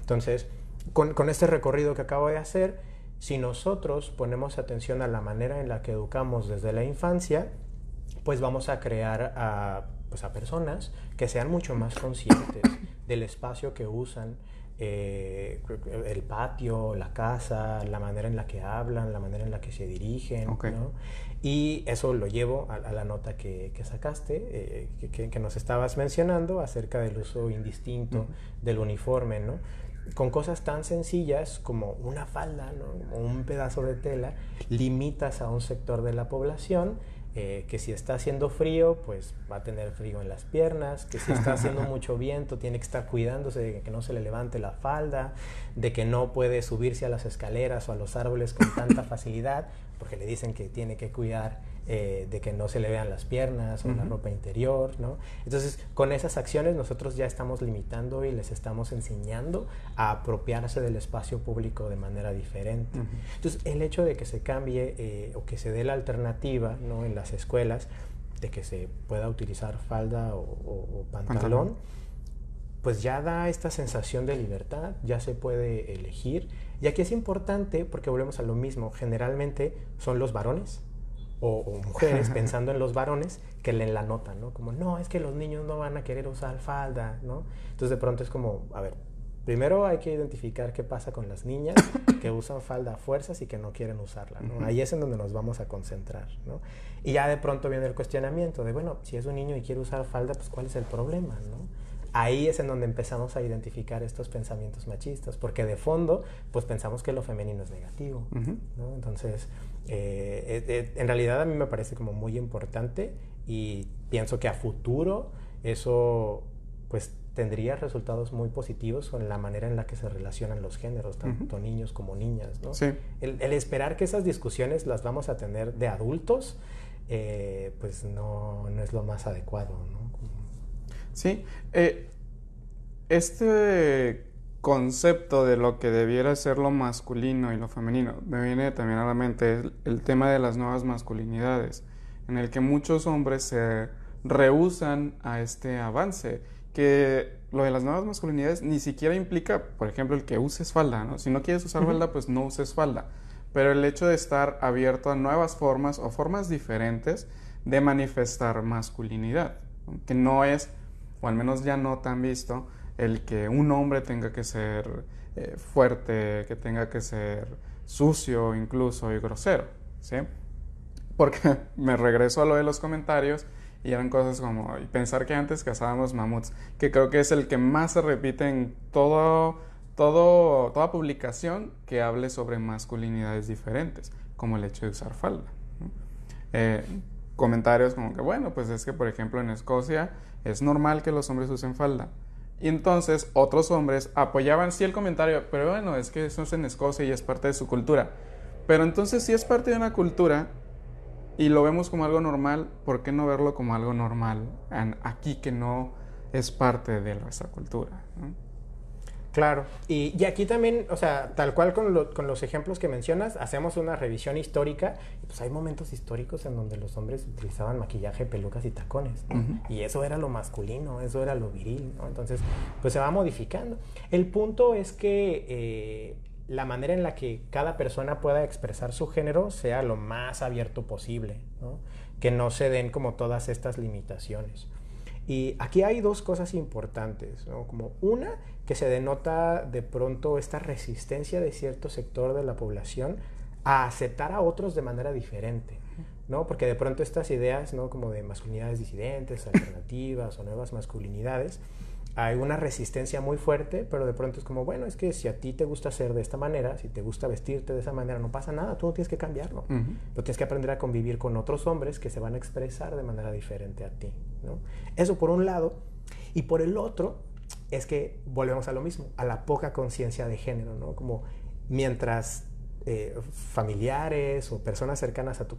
Entonces, con, con este recorrido que acabo de hacer, si nosotros ponemos atención a la manera en la que educamos desde la infancia, pues vamos a crear a, pues a personas que sean mucho más conscientes del espacio que usan, eh, el patio, la casa, la manera en la que hablan, la manera en la que se dirigen. Y eso lo llevo a, la nota que, sacaste, eh, que, nos estabas mencionando acerca del uso indistinto del uniforme. ¿no? Con cosas tan sencillas como una falda o un pedazo de tela, limitas a un sector de la población eh, que si está haciendo frío, pues va a tener frío en las piernas, que si está haciendo mucho viento, tiene que estar cuidándose de que no se le levante la falda, de que no puede subirse a las escaleras o a los árboles con tanta facilidad, porque le dicen que tiene que cuidar eh, de que no se le vean las piernas o la ropa interior, ¿no? Entonces, con esas acciones nosotros ya estamos limitando y les estamos enseñando a apropiarse del espacio público de manera diferente. Entonces, el hecho de que se cambie eh, o que se dé la alternativa, ¿no? En las escuelas, de que se pueda utilizar falda o, pantalón, pues ya da esta sensación de libertad, ya se puede elegir. Y aquí es importante, porque volvemos a lo mismo, generalmente son los varones o, mujeres pensando en los varones que leen la nota, ¿no? Como, no, es que los niños no van a querer usar falda, ¿no? Entonces de pronto es como, a ver, primero hay que identificar qué pasa con las niñas que usan falda a fuerzas y que no quieren usarla, ¿no? Ahí es en donde nos vamos a concentrar, ¿no? Y ya de pronto viene el cuestionamiento de, bueno, si es un niño y quiere usar falda, pues ¿cuál es el problema, ¿no? Ahí es en donde empezamos a identificar estos pensamientos machistas, porque de fondo, pues pensamos que lo femenino es negativo. Entonces, eh, eh, eh, en realidad a mí me parece como muy importante y pienso que a futuro eso pues tendría resultados muy positivos con la manera en la que se relacionan los géneros, tanto niños como niñas. ¿no? Sí. El, esperar que esas discusiones las vamos a tener de adultos, eh, pues no, no, es lo más adecuado. ¿no? Sí, eh, este concepto de lo que debiera ser lo masculino y lo femenino me viene también a la mente el tema de las nuevas masculinidades, en el que muchos hombres se rehusan a este avance que lo de las nuevas masculinidades ni siquiera implica, por ejemplo, el que uses falda, ¿no? Si no quieres usar falda, pues no uses falda. Pero el hecho de estar abierto a nuevas formas o formas diferentes de manifestar masculinidad, que no es, o al menos ya no tan visto, el que un hombre tenga que ser eh, fuerte, que tenga que ser sucio incluso y grosero, ¿sí? Porque me regreso a lo de los comentarios y eran cosas como pensar que antes cazábamos mamuts, que creo que es el que más se repite en todo, todo, toda publicación que hable sobre masculinidades diferentes, como el hecho de usar falda. Eh, comentarios como que, bueno, pues es que por ejemplo en Escocia es normal que los hombres usen falda. Y entonces otros hombres apoyaban sí el comentario, pero bueno, es que eso es en Escocia y es parte de su cultura. Pero entonces si es parte de una cultura, y lo vemos como algo normal, ¿por qué no verlo como algo normal aquí que no es parte de nuestra cultura? Claro, y, aquí también, o sea, tal cual con, los ejemplos que mencionas, hacemos una revisión histórica, y pues hay momentos históricos en donde los hombres utilizaban maquillaje, pelucas y tacones, y eso era lo masculino, eso era lo viril, ¿no? Entonces, pues se va modificando. El punto es que eh, la manera en la que cada persona pueda expresar su género sea lo más abierto posible, que no se den como todas estas limitaciones. Y aquí hay dos cosas importantes, como una, que se denota de pronto esta resistencia de cierto sector de la población a aceptar a otros de manera diferente. ¿no? Porque de pronto estas ideas, ¿no? Como de masculinidades disidentes, alternativas o nuevas masculinidades, hay una resistencia muy fuerte, pero de pronto es como, bueno, es que si a ti te gusta ser de esta manera, si te gusta vestirte de esa manera, no pasa nada, tú no tienes que cambiarlo. Pero tienes que aprender a convivir con otros hombres que se van a expresar de manera diferente a ti. ¿No? Eso por un lado. Y por el otro, es que volvemos a lo mismo, a la poca conciencia de género, ¿no? Como mientras eh, familiares o personas cercanas a tu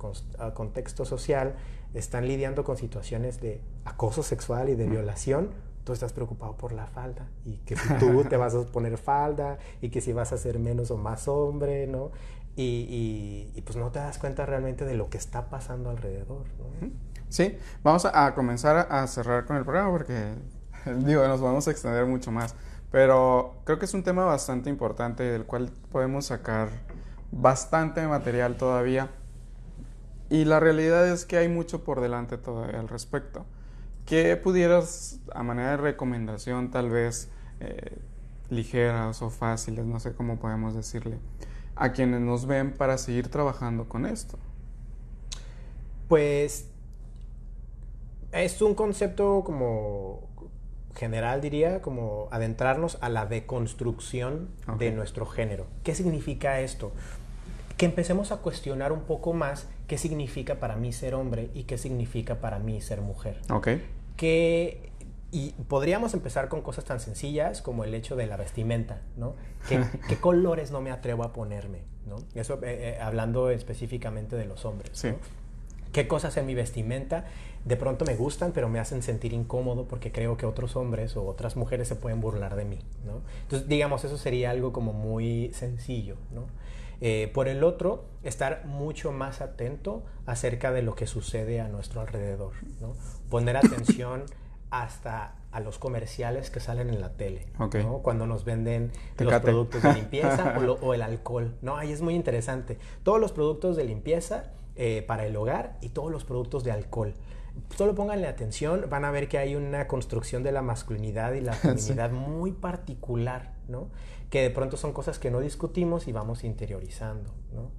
contexto social están lidiando con situaciones de acoso sexual y de violación, tú estás preocupado por la falda y que si tú te vas a poner falda y que si vas a ser menos o más hombre, ¿no? Y, y, pues no te das cuenta realmente de lo que está pasando alrededor. ¿no? Sí, vamos a, comenzar a cerrar con el programa porque, digo, nos vamos a extender mucho más, pero creo que es un tema bastante importante del cual podemos sacar bastante material todavía y la realidad es que hay mucho por delante todavía al respecto. ¿Qué pudieras, a manera de recomendación, tal vez eh, ligeras o fáciles, no sé cómo podemos decirle, a quienes nos ven para seguir trabajando con esto? Pues es un concepto como general, diría, como adentrarnos a la deconstrucción de nuestro género. ¿Qué significa esto? Que empecemos a cuestionar un poco más qué significa para mí ser hombre y qué significa para mí ser mujer. Ok que y podríamos empezar con cosas tan sencillas como el hecho de la vestimenta, ¿no? ¿Qué, colores no me atrevo a ponerme, ¿no? Eso eh, eh, hablando específicamente de los hombres, sí. ¿Qué cosas en mi vestimenta de pronto me gustan, pero me hacen sentir incómodo porque creo que otros hombres o otras mujeres se pueden burlar de mí, ¿no? Entonces, digamos, eso sería algo como muy sencillo, ¿no? Eh, por el otro, estar mucho más atento acerca de lo que sucede a nuestro alrededor. ¿no? Poner atención hasta a los comerciales que salen en la tele, ¿no? cuando nos venden los productos de limpieza o, el alcohol. ¿no? Ahí es muy interesante. Todos los productos de limpieza eh, para el hogar y todos los productos de alcohol. Solo pónganle atención, van a ver que hay una construcción de la masculinidad y la feminidad muy particular, ¿no? que de pronto son cosas que no discutimos y vamos interiorizando. ¿no?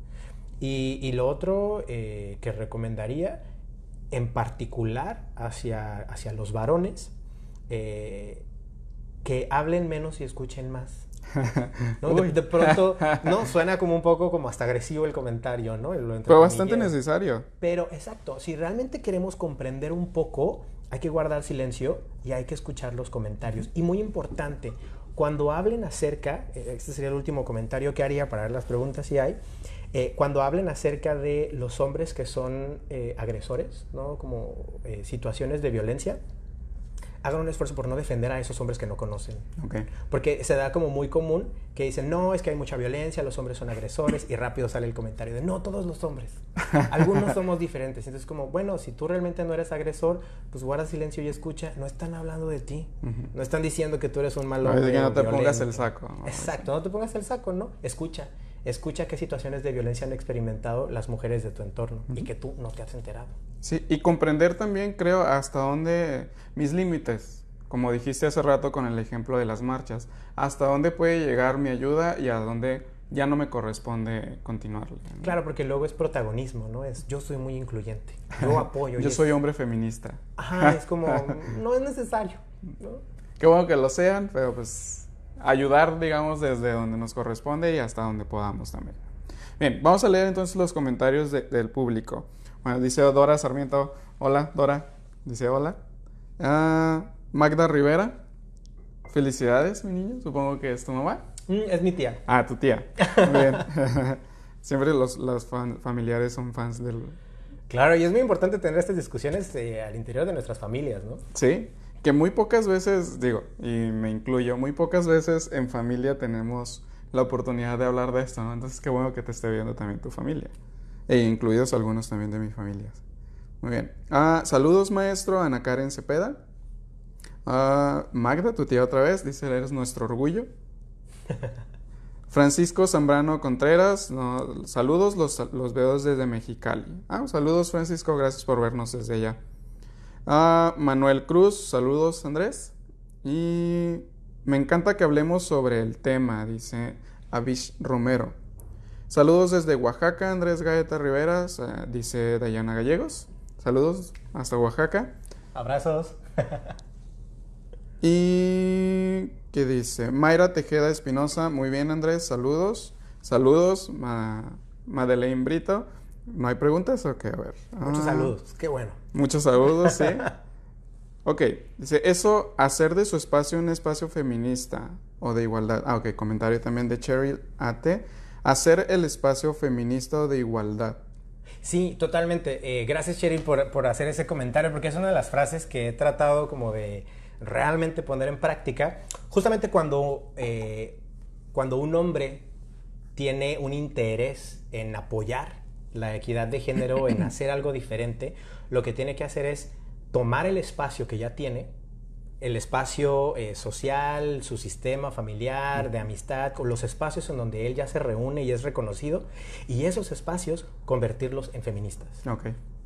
Y, lo otro eh, que recomendaría, en particular hacia, hacia los varones, eh, que hablen menos y escuchen más. ¿no? De, pronto, ¿no? Suena como un poco como hasta agresivo el comentario, ¿no? Pero bastante necesario. Pero, exacto, si realmente queremos comprender un poco, hay que guardar silencio y hay que escuchar los comentarios. Y muy importante, cuando hablen acerca, eh, este sería el último comentario que haría para ver las preguntas si hay, eh, cuando hablen acerca de los hombres que son eh, agresores, ¿no? Como situaciones de violencia, hagan un esfuerzo por no defender a esos hombres que no conocen. Porque se da como muy común que dicen, no, es que hay mucha violencia, los hombres son agresores, y rápido sale el comentario de, no, todos los hombres. Algunos somos diferentes. Entonces, como, bueno, si tú realmente no eres agresor, pues guarda silencio y escucha. No están hablando de ti. No están diciendo que tú eres un malo hombre. que no te pongas el saco. Exacto, no te pongas el saco, ¿no? Escucha. Escucha qué situaciones de violencia han experimentado las mujeres de tu entorno y que tú no te has enterado. Sí, y comprender también, creo, hasta dónde mis límites, como dijiste hace rato con el ejemplo de las marchas, hasta dónde puede llegar mi ayuda y a dónde ya no me corresponde continuarle. Claro, porque luego es protagonismo, ¿no? Es yo soy muy incluyente, yo apoyo. yo soy hombre feminista. Ajá, es como, no es necesario, Qué bueno que lo sean, pero pues ayudar, digamos, desde donde nos corresponde y hasta donde podamos también. Bien, vamos a leer entonces los comentarios del público. Bueno, dice Dora Sarmiento, hola, Dora, dice hola. Ah, Magda Rivera, felicidades, mi niño, supongo que es tu mamá. Mm, es mi tía. Ah, tu tía. Bien. Siempre los, familiares son fans del... Claro, y es muy importante tener estas discusiones eh, al interior de nuestras familias, ¿no? Sí, que muy pocas veces, digo, y me incluyo, muy pocas veces en familia tenemos la oportunidad de hablar de esto, ¿no? Entonces, qué bueno que te esté viendo también tu familia, e incluidos algunos también de mi familia. Muy bien. Ah, saludos, maestro, Ana Karen Cepeda. Ah, Magda, tu tía otra vez, dice, eres nuestro orgullo. Francisco Zambrano Contreras, saludos, los, los veo desde Mexicali. Ah, saludos Francisco, gracias por vernos desde allá. Ah, Manuel Cruz, saludos Andrés. Y me encanta que hablemos sobre el tema, dice Avish Romero. Saludos desde Oaxaca, Andrés Gaeta Riveras, dice Dayana Gallegos. Saludos hasta Oaxaca. Abrazos. y ¿qué dice? Mayra Tejeda Espinosa, muy bien Andrés, saludos. Saludos, Madeleine Brito. ¿No hay preguntas? Ok, a ver. Muchos ah. saludos, qué bueno. Muchos saludos, sí. ok, dice, eso, hacer de su espacio un espacio feminista o de igualdad. Ah, ok, comentario también de Cheryl AT. Hacer el espacio feminista o de igualdad. Sí, totalmente. Eh, gracias, Cheryl, por, hacer ese comentario, porque es una de las frases que he tratado como de realmente poner en práctica. Justamente cuando, eh, cuando un hombre tiene un interés en apoyar la equidad de género, en hacer algo diferente, lo que tiene que hacer es tomar el espacio que ya tiene, el espacio eh, social, su sistema familiar, de amistad, los espacios en donde él ya se reúne y es reconocido, y esos espacios convertirlos en feministas.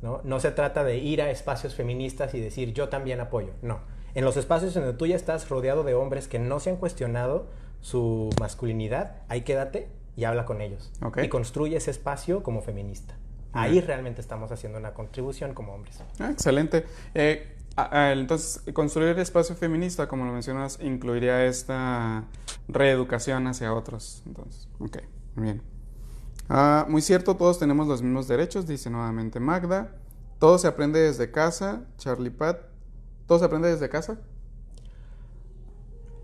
¿no? no se trata de ir a espacios feministas y decir yo también apoyo, no. En los espacios en donde tú ya estás rodeado de hombres que no se han cuestionado su masculinidad, ahí quédate y habla con ellos. Y construye ese espacio como feminista. Ahí realmente estamos haciendo una contribución como hombres. Ah, excelente. Eh, entonces, construir el espacio feminista, como lo mencionas, incluiría esta reeducación hacia otros. Entonces, ok, muy bien. Ah, muy cierto, todos tenemos los mismos derechos, dice nuevamente Magda. Todo se aprende desde casa, Charlie Pat. ¿Todo se aprende desde casa?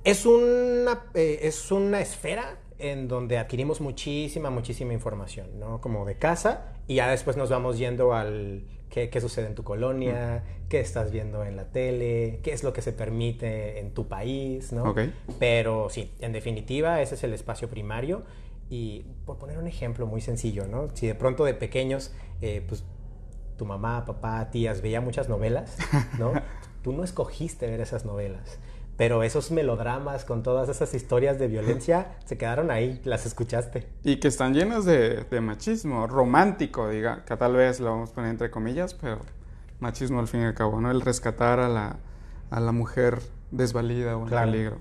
Es una, eh, es una esfera en donde adquirimos muchísima, muchísima información, ¿no? Como de casa y ya después nos vamos yendo al qué, qué sucede en tu colonia, qué estás viendo en la tele, qué es lo que se permite en tu país, ¿no? Pero sí, en definitiva ese es el espacio primario y por poner un ejemplo muy sencillo, ¿no? Si de pronto de pequeños, eh, pues tu mamá, papá, tías veía muchas novelas, ¿no? Tú no escogiste ver esas novelas pero esos melodramas con todas esas historias de violencia se quedaron ahí, las escuchaste. Y que están llenos de, machismo, romántico, diga, que tal vez lo vamos a poner entre comillas, pero machismo al fin y al cabo, ¿no? El rescatar a la, a la mujer desvalida o en peligro.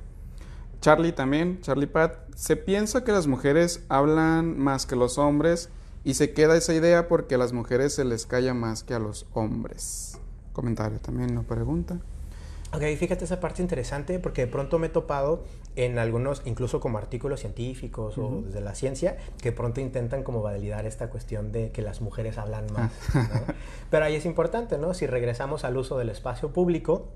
Charlie también, Charlie Pat, se piensa que las mujeres hablan más que los hombres y se queda esa idea porque a las mujeres se les calla más que a los hombres. Comentario también, no pregunta. Ok, fíjate esa parte interesante porque de pronto me he topado en algunos, incluso como artículos científicos o desde la ciencia, que pronto intentan como validar esta cuestión de que las mujeres hablan más. Pero ahí es importante, ¿no? Si regresamos al uso del espacio público,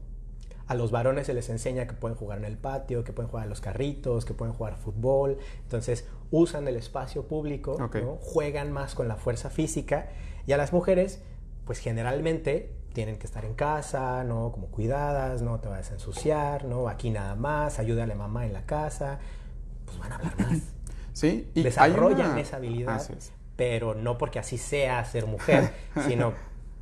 a los varones se les enseña que pueden jugar en el patio, que pueden jugar en los carritos, que pueden jugar fútbol. Entonces usan el espacio público, juegan más con la fuerza física. Y a las mujeres, pues generalmente tienen que estar en casa, ¿no? Como cuidadas, no te vayas a ensuciar, ¿no? Aquí nada más, ayúdale a mamá en la casa. Pues van a hablar más. Sí, y desarrollan esa habilidad, pero no porque así sea ser mujer, sino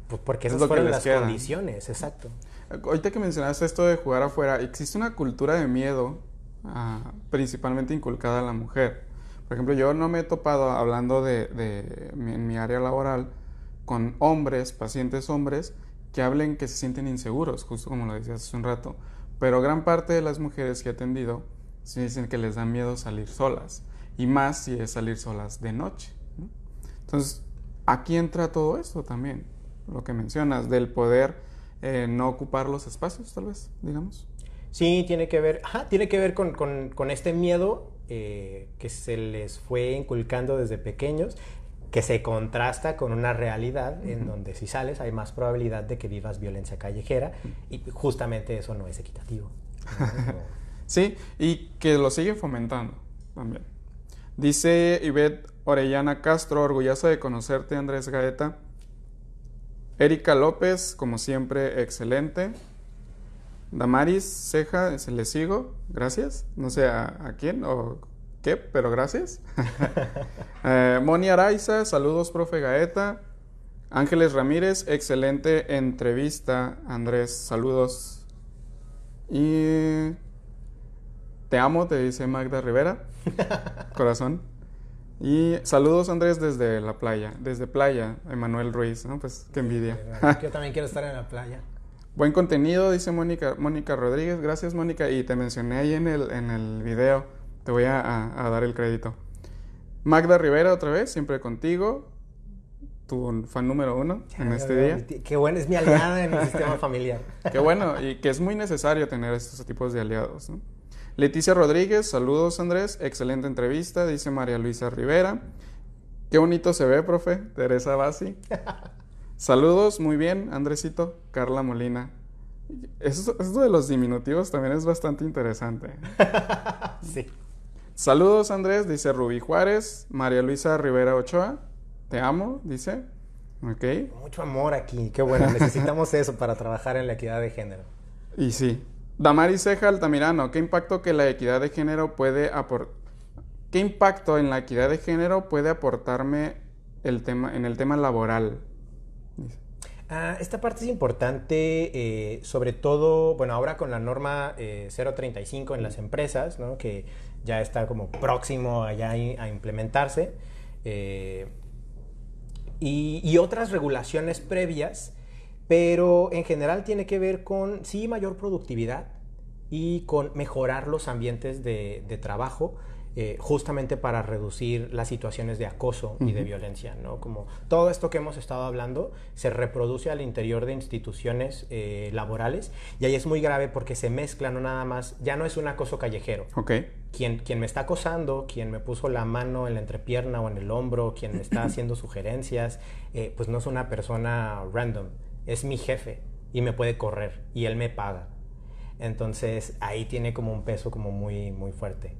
pues, porque esas fueron las condiciones, exacto. Ahorita que mencionaste esto de jugar afuera, existe una cultura de miedo ah, principalmente inculcada a la mujer. Por ejemplo, yo no me he topado hablando de, de en mi área laboral con hombres, pacientes hombres, que hablen que se sienten inseguros, justo como lo decías hace un rato. Pero gran parte de las mujeres que he atendido sí dicen que les da miedo salir solas. Y más si es salir solas de noche. Entonces, aquí entra todo esto también, lo que mencionas, del poder eh, no ocupar los espacios, tal vez, digamos. Sí, tiene que ver, tiene que ver con, con, este miedo eh, que se les fue inculcando desde pequeños que se contrasta con una realidad en donde si sales hay más probabilidad de que vivas violencia callejera y justamente eso no es equitativo. sí, y que lo sigue fomentando también. Dice Ivette Orellana Castro, orgullosa de conocerte Andrés Gaeta. Erika López, como siempre, excelente. Damaris Ceja, se le sigo, gracias. No sé a, a quién o ¿Qué? Pero gracias. eh, Moni Araiza, saludos, profe Gaeta. Ángeles Ramírez, excelente entrevista. Andrés, saludos. Y te amo, te dice Magda Rivera. Corazón. Y saludos Andrés desde la playa, desde playa, Emanuel Ruiz, ¿no? Pues qué envidia. Yo también quiero estar en la playa. Buen contenido, dice Mónica, Mónica Rodríguez. Gracias, Mónica. Y te mencioné ahí en el, en el video te voy a, dar el crédito. Magda Rivera, otra vez, siempre contigo. Tu fan número uno en este día. Qué bueno, es mi aliada en el sistema familiar. Qué bueno, y que es muy necesario tener estos tipos de aliados. Leticia Rodríguez, saludos Andrés, excelente entrevista, dice María Luisa Rivera. Qué bonito se ve, profe. Teresa Basi. Saludos, muy bien, Andresito. Carla Molina. Esto, esto de los diminutivos también es bastante interesante. sí. Saludos Andrés, dice Rubí Juárez, María Luisa Rivera Ochoa, te amo, dice. Ok. Mucho amor aquí, qué bueno, necesitamos eso para trabajar en la equidad de género. Y sí. Damari Ceja Altamirano, ¿qué impacto que la equidad de género puede aportar? ¿Qué impacto en la equidad de género puede aportarme el tema, en el tema laboral? Ah, esta parte es importante, eh, sobre todo, bueno, ahora con la norma 035 eh, en las empresas, ¿no? que ya está como próximo allá a implementarse, eh, y, otras regulaciones previas, pero en general tiene que ver con, sí, mayor productividad y con mejorar los ambientes de, de trabajo, eh, justamente para reducir las situaciones de acoso y de violencia, ¿no? Como todo esto que hemos estado hablando se reproduce al interior de instituciones eh, laborales y ahí es muy grave porque se mezcla no nada más, ya no es un acoso callejero. Okay. Quien, quien me está acosando, quien me puso la mano en la entrepierna o en el hombro, quien me está haciendo sugerencias, eh, pues no es una persona random, es mi jefe y me puede correr y él me paga. Entonces ahí tiene como un peso como muy, muy fuerte.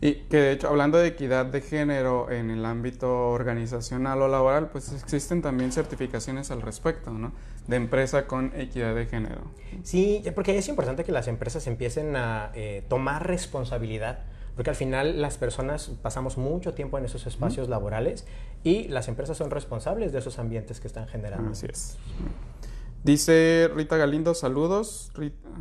Y que de hecho, hablando de equidad de género en el ámbito organizacional o laboral, pues existen también certificaciones al respecto, ¿no? De empresa con equidad de género. Sí, porque es importante que las empresas empiecen a eh, tomar responsabilidad porque al final las personas pasamos mucho tiempo en esos espacios laborales y las empresas son responsables de esos ambientes que están generando. Así es. Dice Rita Galindo, saludos.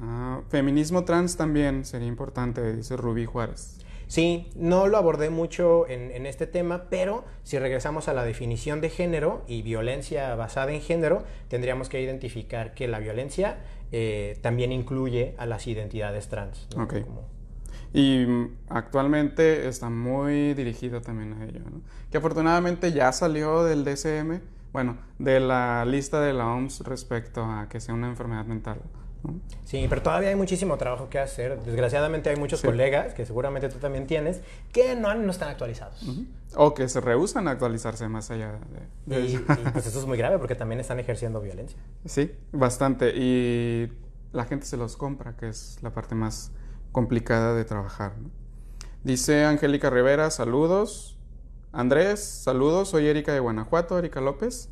Ah, feminismo trans también sería importante, dice Rubí Juárez. Sí, no lo abordé mucho en, este tema, pero si regresamos a la definición de género y violencia basada en género, tendríamos que identificar que la violencia eh, también incluye a las identidades trans. Y mm, actualmente está muy dirigido también a ello. Que afortunadamente ya salió del DCM bueno, de la lista de la OMS respecto a que sea una enfermedad mental. Sí, pero todavía hay muchísimo trabajo que hacer. Desgraciadamente hay muchos colegas, que seguramente tú también tienes, que no, no están actualizados. O que se rehusan a actualizarse más allá de, y, pues eso es muy grave porque también están ejerciendo violencia. Sí, bastante. Y la gente se los compra, que es la parte más complicada de trabajar. Dice Angélica Rivera, saludos. Andrés, saludos. Soy Erika de Guanajuato, Erika López.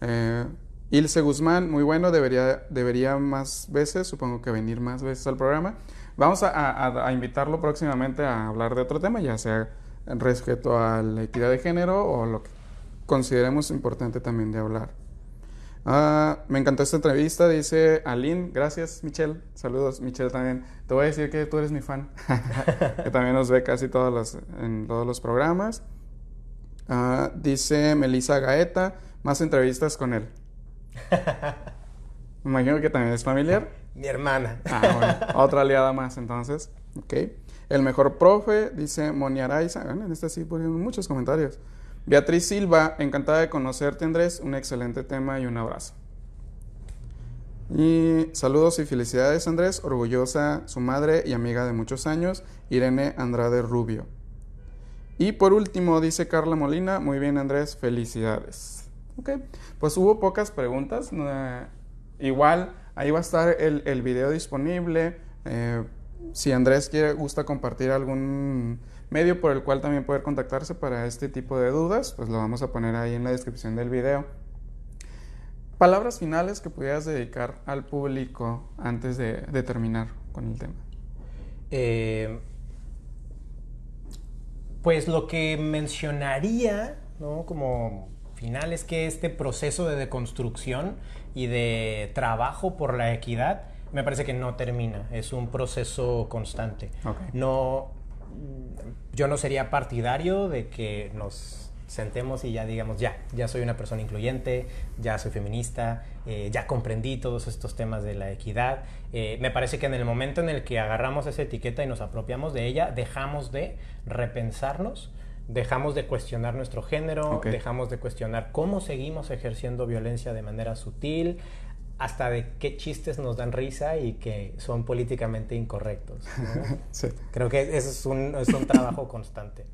Eh, Ilse Guzmán, muy bueno, debería, debería más veces, supongo que venir más veces al programa. Vamos a, invitarlo próximamente a hablar de otro tema, ya sea respecto a la equidad de género o lo que consideremos importante también de hablar. Ah, me encantó esta entrevista, dice Aline. Gracias, Michelle. Saludos, Michelle también. Te voy a decir que tú eres mi fan, que también nos ve casi todos en todos los programas. Ah, dice Melissa Gaeta, más entrevistas con él. Me imagino que también es familiar. Mi hermana. Ah, otra aliada más entonces. Ok. El mejor profe, dice Moni Araiza. Bueno, en este sí ponen muchos comentarios. Beatriz Silva, encantada de conocerte, Andrés. Un excelente tema y un abrazo. Y saludos y felicidades, Andrés. Orgullosa su madre y amiga de muchos años, Irene Andrade Rubio. Y por último, dice Carla Molina. Muy bien, Andrés. Felicidades. Ok, pues hubo pocas preguntas. igual, ahí va a estar el, el video disponible. Eh, si Andrés quiere, gusta compartir algún medio por el cual también poder contactarse para este tipo de dudas, pues lo vamos a poner ahí en la descripción del video. Palabras finales que pudieras dedicar al público antes de, terminar con el tema. Eh, pues lo que mencionaría, ¿no? Como final es que este proceso de deconstrucción y de trabajo por la equidad me parece que no termina, es un proceso constante. No, yo no sería partidario de que nos sentemos y ya digamos, ya, ya soy una persona incluyente, ya soy feminista, eh, ya comprendí todos estos temas de la equidad. Eh, me parece que en el momento en el que agarramos esa etiqueta y nos apropiamos de ella, dejamos de repensarnos dejamos de cuestionar nuestro género, dejamos de cuestionar cómo seguimos ejerciendo violencia de manera sutil, hasta de qué chistes nos dan risa y que son políticamente incorrectos. Creo que eso es un, es un trabajo constante.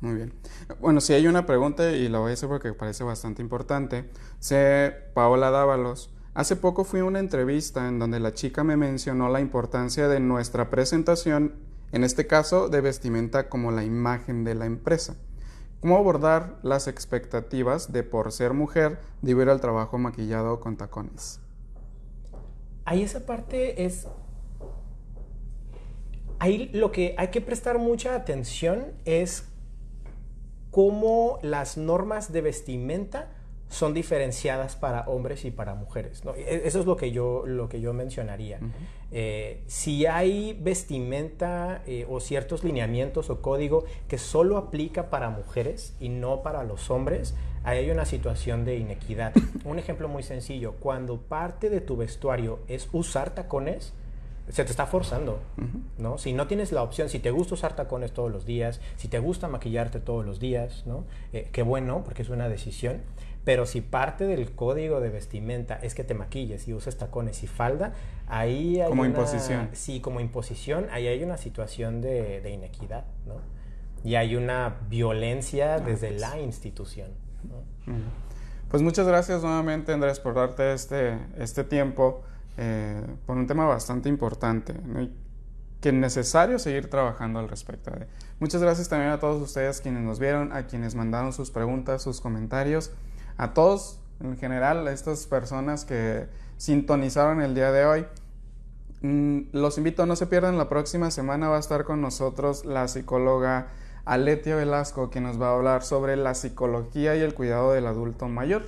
Muy bien. Bueno, si hay una pregunta y la voy a hacer porque parece bastante importante. Sé, Paola Dávalos, hace poco fui a una entrevista en donde la chica me mencionó la importancia de nuestra presentación en este caso de vestimenta como la imagen de la empresa. ¿Cómo abordar las expectativas de por ser mujer de ir al trabajo maquillado con tacones? Ahí esa parte es... Ahí lo que hay que prestar mucha atención es cómo las normas de vestimenta son diferenciadas para hombres y para mujeres. E, eso es lo que yo, lo que yo mencionaría. Eh, si hay vestimenta eh, o ciertos lineamientos o código que solo aplica para mujeres y no para los hombres, ahí hay una situación de inequidad. Un ejemplo muy sencillo, cuando parte de tu vestuario es usar tacones, se te está forzando, ¿no? Si no tienes la opción, si te gusta usar tacones todos los días, si te gusta maquillarte todos los días, ¿no? Eh, qué bueno, porque es una decisión. Pero si parte del código de vestimenta es que te maquilles y uses tacones y falda, ahí hay como imposición. Sí, como imposición, ahí hay una situación de, inequidad, ¿no? Y hay una violencia ah, desde pues. la institución. Pues muchas gracias nuevamente, Andrés, por darte este, este tiempo eh, por un tema bastante importante. ¿no? que es necesario seguir trabajando al respecto. Muchas gracias también a todos ustedes quienes nos vieron, a quienes mandaron sus preguntas, sus comentarios a todos en general, a estas personas que sintonizaron el día de hoy. Mm, los invito, no se pierdan, la próxima semana va a estar con nosotros la psicóloga Aletia Velasco, que nos va a hablar sobre la psicología y el cuidado del adulto mayor.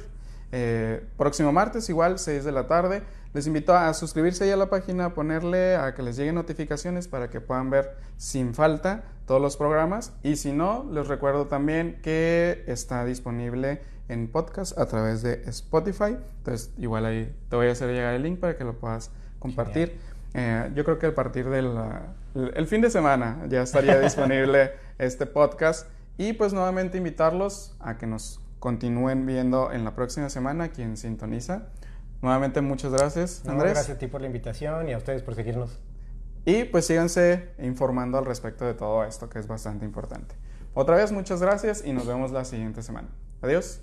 Eh, próximo martes, igual, 6 de la tarde. Les invito a suscribirse ahí a la página, a ponerle a que les lleguen notificaciones para que puedan ver sin falta todos los programas. Y si no, les recuerdo también que está disponible en podcast a través de Spotify. Entonces, igual ahí te voy a hacer llegar el link para que lo puedas compartir. Eh, yo creo que a partir del el fin de semana ya estaría disponible este podcast. Y pues nuevamente invitarlos a que nos continúen viendo en la próxima semana quien sintoniza Nuevamente muchas gracias, Andrés. gracias a ti por la invitación y a ustedes por seguirnos. Y pues síganse informando al respecto de todo esto que es bastante importante. Otra vez muchas gracias y nos vemos la siguiente semana. Adiós.